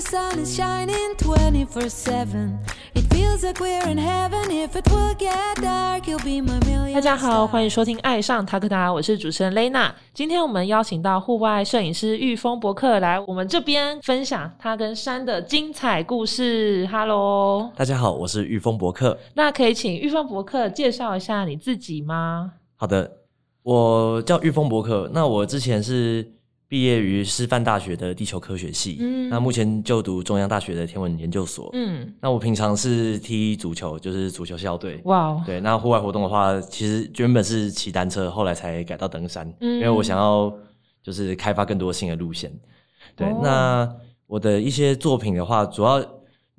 the sun is shining 24 7. It feels like we're in heaven. If it will get dark, you'll be my million. 大家好，欢迎收听《爱上塔克达》，我是主持人雷娜。今天我们邀请到户外摄影师玉峰博客来我们这边分享他跟山的精彩故事。Hello，大家好，我是玉峰博客。那可以请玉峰博客介绍一下你自己吗？好的，我叫玉峰博客。那我之前是毕业于师范大学的地球科学系，嗯那目前就读中央大学的天文研究所。嗯，那我平常是踢足球，就是足球校队。哇哦，对，那户外活动的话，其实原本是骑单车，后来才改到登山，嗯因为我想要就是开发更多新的路线。对，哦那我的一些作品的话，主要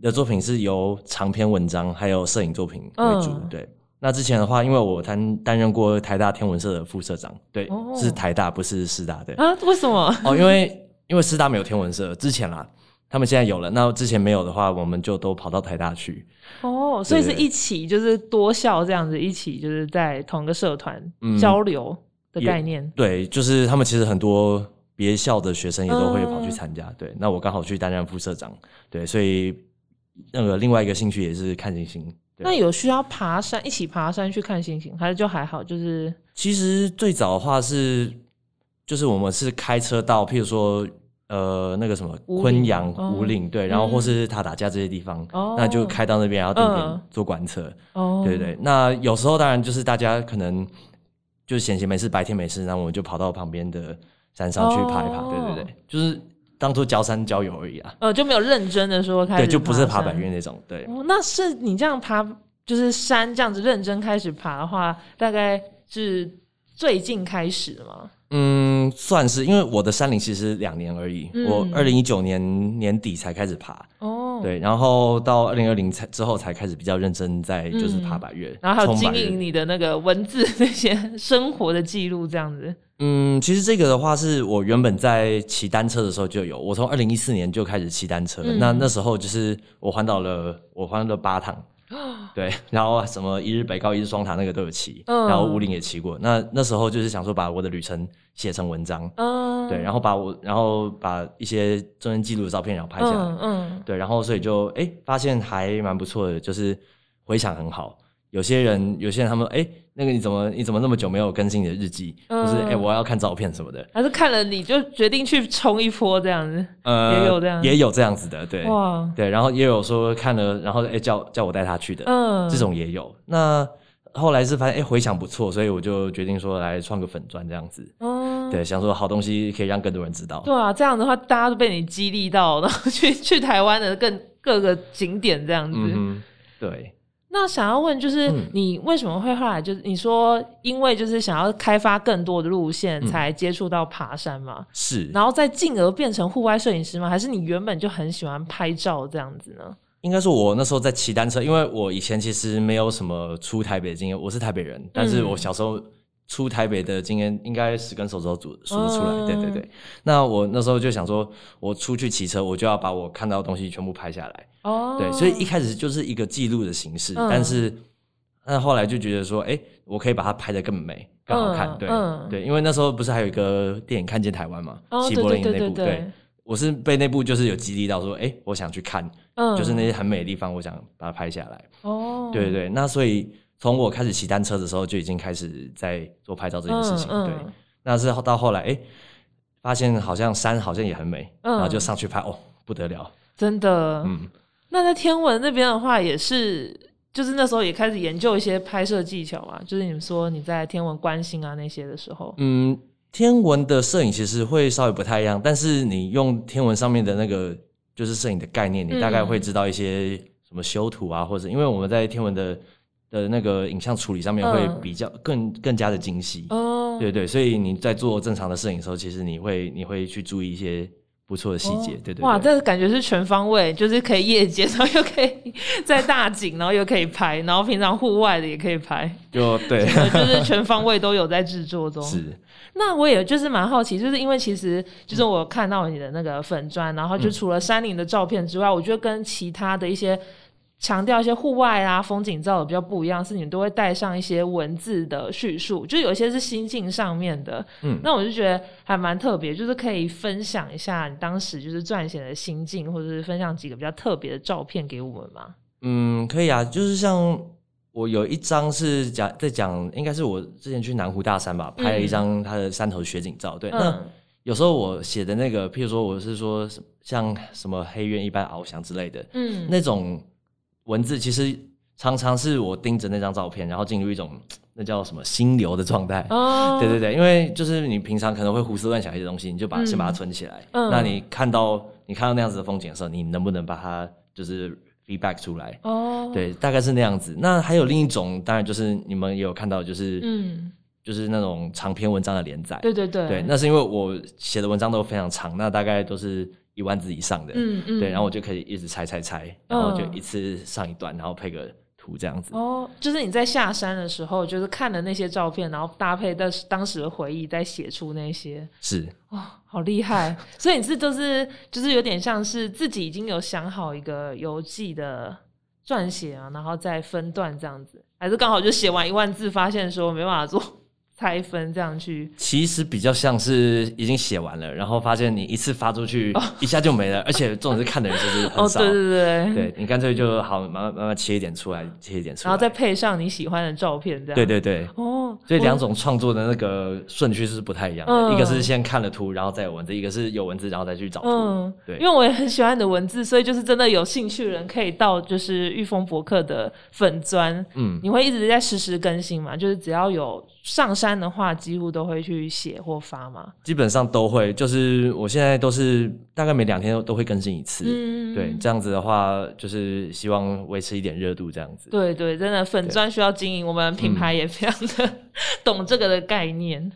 的作品是由长篇文章还有摄影作品为主。嗯对，那之前的话，因为我担担任过台大天文社的副社长，对，哦是台大不是师大对。啊，为什么？哦，因为因为师大没有天文社，之前啦。他们现在有了，那之前没有的话，我们就都跑到台大去。哦，所以是一起就是多校这样子，一起就是在同个社团嗯交流的概念。对，就是他们其实很多别校的学生也都会跑去嗯参加。对，那我刚好去担任副社长，对，所以那个另外一个兴趣也是看星星。那有需要爬山一起爬山去看星星，还是就还好？就是其实最早的话是，就是我们是开车到，譬如说。呃，那个什么昆阳、哦五岭，对，然后嗯或是塔打架这些地方，哦那就开到那边，然后定嗯点做观测，哦，对对。那有时候当然就是大家可能就是闲闲没事，白天没事，然后我们就跑到旁边的山上去爬一爬，哦对对对，就是当初交山交友而已啊。呃，就没有认真的说开始对，就不是爬山百岳那种。对，哦，那是你这样爬，就是山这样子认真开始爬的话，大概是最近开始的吗？嗯，算是，因为我的山龄其实两年而已，嗯我二零一九年年底才开始爬，哦，，对，然后到二零二零才之后才开始比较认真在就是嗯爬百越，然后还有经营你的那个文字那些生活的记录，这样子。嗯，其实这个的话是我原本在骑单车的时候就有，我从二零一四年就开始骑单车，嗯那那时候就是我环岛了，我环了八趟。对，然后什么一日北高、一日双塔那个都有骑，嗯然后乌岭也骑过。那那时候就是想说把我的旅程写成文章，嗯，对，然后把我，然后把一些中间记录的照片然后拍下来，嗯嗯，对，然后所以就哎发现还蛮不错的，就是回响很好。有些人，有些人他们哎，那个你怎么你怎么那么久没有更新你的日记，嗯或是哎我要看照片什么的，还是看了你就决定去冲一波这样子。呃，也有这样也有这样子的，对哇，对，然后也有说看了，然后哎叫叫我带他去的，嗯，这种也有。那后来是发现哎回响不错，所以我就决定说来创个粉砖这样子，嗯，对，想说好东西可以让更多人知道。对啊，这样的话大家都被你激励到，然后去去台湾的更各个景点这样子。嗯，对。那想要问，就是嗯你为什么会后来就是你说，因为就是想要开发更多的路线，嗯才接触到爬山嘛？是，然后再进而变成户外摄影师吗？还是你原本就很喜欢拍照这样子呢？应该说，我那时候在骑单车，因为我以前其实没有什么出台北的经验，我是台北人，但是我小时候出台北的经验应该十根手指头数数得出来。嗯对对对，那我那时候就想说，我出去骑车，我就要把我看到的东西全部拍下来。哦，对，所以一开始就是一个记录的形式，嗯但是那后来就觉得说，哎、我可以把它拍得更美、更好看。对、对，因为那时候不是还有一个电影《看见台湾》嘛，哦，齐柏林的那部，对对对，我是被那部就是有激励到说，哎、我想去看，嗯，就是那些很美的地方，我想把它拍下来。哦，对对对，那所以从我开始骑单车的时候，就已经开始在做拍照这件事情。嗯嗯对，那是到后来，哎、发现好像山好像也很美，嗯然后就上去拍，哦，不得了，真的。嗯。那在天文那边的话，也是就是那时候也开始研究一些拍摄技巧嘛，就是你们说你在天文观星啊那些的时候，嗯，天文的摄影其实会稍微不太一样，但是你用天文上面的那个就是摄影的概念，你大概会知道一些什么修图啊，或者因为我们在天文的的那个影像处理上面会嗯。比较更更加的精细，哦，对对，所以你在做正常的摄影的时候，其实你会你会去注意一些不错的细节，对对对哇，这个感觉是全方位，就是可以夜间，然后又可以在大景，然后又可以拍，然后平常户外的也可以拍，就对，对 就是全方位都有在制作中。是。那我也就是蛮好奇，就是因为其实就是我看到你的那个粉砖，然后就除了山林的照片之外，我觉得跟其他的一些强调一些户外啊风景照的比较不一样，是你们都会带上一些文字的叙述，就有一些是心境上面的。嗯那我就觉得还蛮特别，就是可以分享一下你当时就是撰写的心境，或者是分享几个比较特别的照片给我们吗？嗯，可以啊，就是像我有一张是讲在讲，应该是我之前去南湖大山吧，拍了一张它的山头雪景照。对，那嗯有时候我写的那个，譬如说我是说像什么黑鸢一般翱翔之类的，嗯，那种文字，其实常常是我盯着那张照片，然后进入一种那叫什么心流的状态。哦，对对对，因为就是你平常可能会胡思乱想一些东西，你就把、嗯先把它存起来。嗯那你看到你看到那样子的风景的时候，你能不能把它就是 feedback 出来？哦，，对，大概是那样子。那还有另一种，当然就是你们也有看到，就是、嗯，就是那种长篇文章的连载。对对对，对，那是因为我写的文章都非常长，那大概都是一万字以上的。嗯嗯，对，然后我就可以一直拆拆拆，然后就嗯一次上一段，然后配个图这样子。哦，就是你在下山的时候，就是看了那些照片，然后搭配当时当时的回忆，再写出那些，是，哇、好厉害！所以你是就是就是有点像是自己已经有想好一个游记的撰写啊，然后再分段这样子，还是刚好就写完一万字，发现说没办法做拆分这样去？其实比较像是已经写完了，然后发现你一次发出去、一下就没了，而且重点是看的人就是很 哦，少。对对对，对你干脆就好慢慢慢慢切一点出来，切一点出来，然后再配上你喜欢的照片，这样对对对。哦，我所以两种创作的那个顺序是不太一样的，嗯一个是先看了图，然后再有文字；一个是有文字，然后再去找图。嗯，对因为我也很喜欢你的文字，所以就是真的有兴趣的人可以到就是玉峰博客的粉砖，嗯，你会一直在实时更新嘛？就是只要有上山的话，几乎都会去写或发嘛。基本上都会，就是我现在都是大概每两天都会更新一次。嗯，对，这样子的话，就是希望维持一点热度，这样子。对对，真的粉砖需要经营，我们品牌也非常的 懂这个的概念。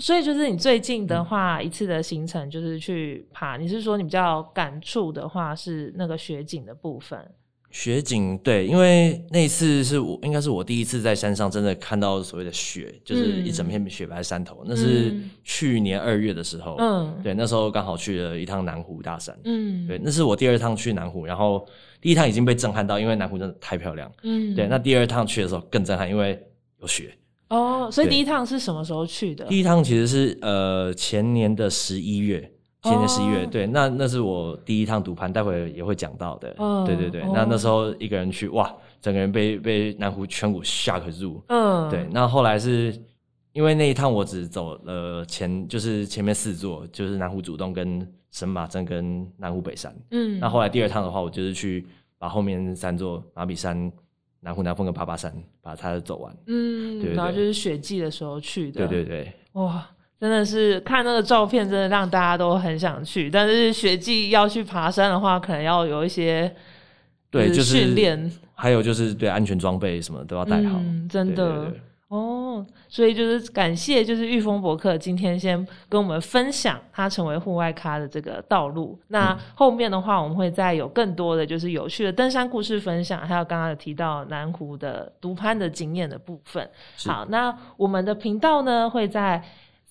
所以就是你最近的话，一次的行程就是去爬。你是说你比较感触的话是那个雪景的部分？雪景对，因为那一次是我应该是我第一次在山上真的看到所谓的雪，就是一整片雪白山头。那是嗯去年二月的时候，嗯对，那时候刚好去了一趟南湖大山。嗯，对，那是我第二趟去南湖，然后第一趟已经被震撼到，因为南湖真的太漂亮。嗯，对，那第二趟去的时候更震撼，因为有雪。哦，所以第一趟是什么时候去的？第一趟其实是呃前年的十一月，前年十一月，哦对，那那是我第一趟独攀，待会也会讲到的。嗯对对对，哦那那时候一个人去，哇，整个人被被南湖全谷 shock 住。嗯，对，那后来是因为那一趟我只走了前就是前面四座，就是南湖主动跟神马镇跟南湖北山。嗯，那后来第二趟的话，我就是去把后面三座马比山、南湖南峰跟爬爬山把它走完。嗯，对对然后就是雪季的时候去的，对对对，哇，真的是看那个照片，真的让大家都很想去。但是雪季要去爬山的话，可能要有一些对，就是训练还有就是对安全装备什么都要带好。嗯真的哦。所以就是感谢，就是玉峰博客今天先跟我们分享他成为户外咖的这个道路。那嗯后面的话，我们会再有更多的就是有趣的登山故事分享，还有刚刚有提到南湖的独攀的经验的部分。好，那我们的频道呢会在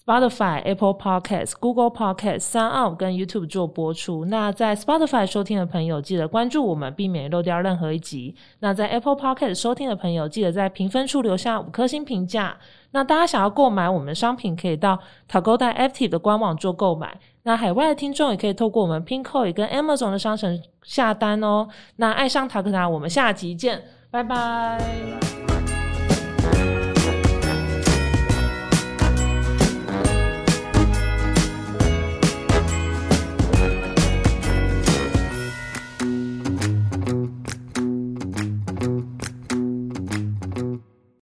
Spotify、Apple Podcast、Google Podcast、s o u n 跟 YouTube 做播出。那在 Spotify 收听的朋友，记得关注我们，避免漏掉任何一集。那在 Apple Podcast 收听的朋友，记得在评分处留下五颗星评价。那大家想要购买我们商品，可以到 Tagoda Active 的官网做购买。那海外的听众也可以透过我们 Pinkoi 跟 Amazon 的商城下单哦。那爱上塔克达，我们下集见，拜拜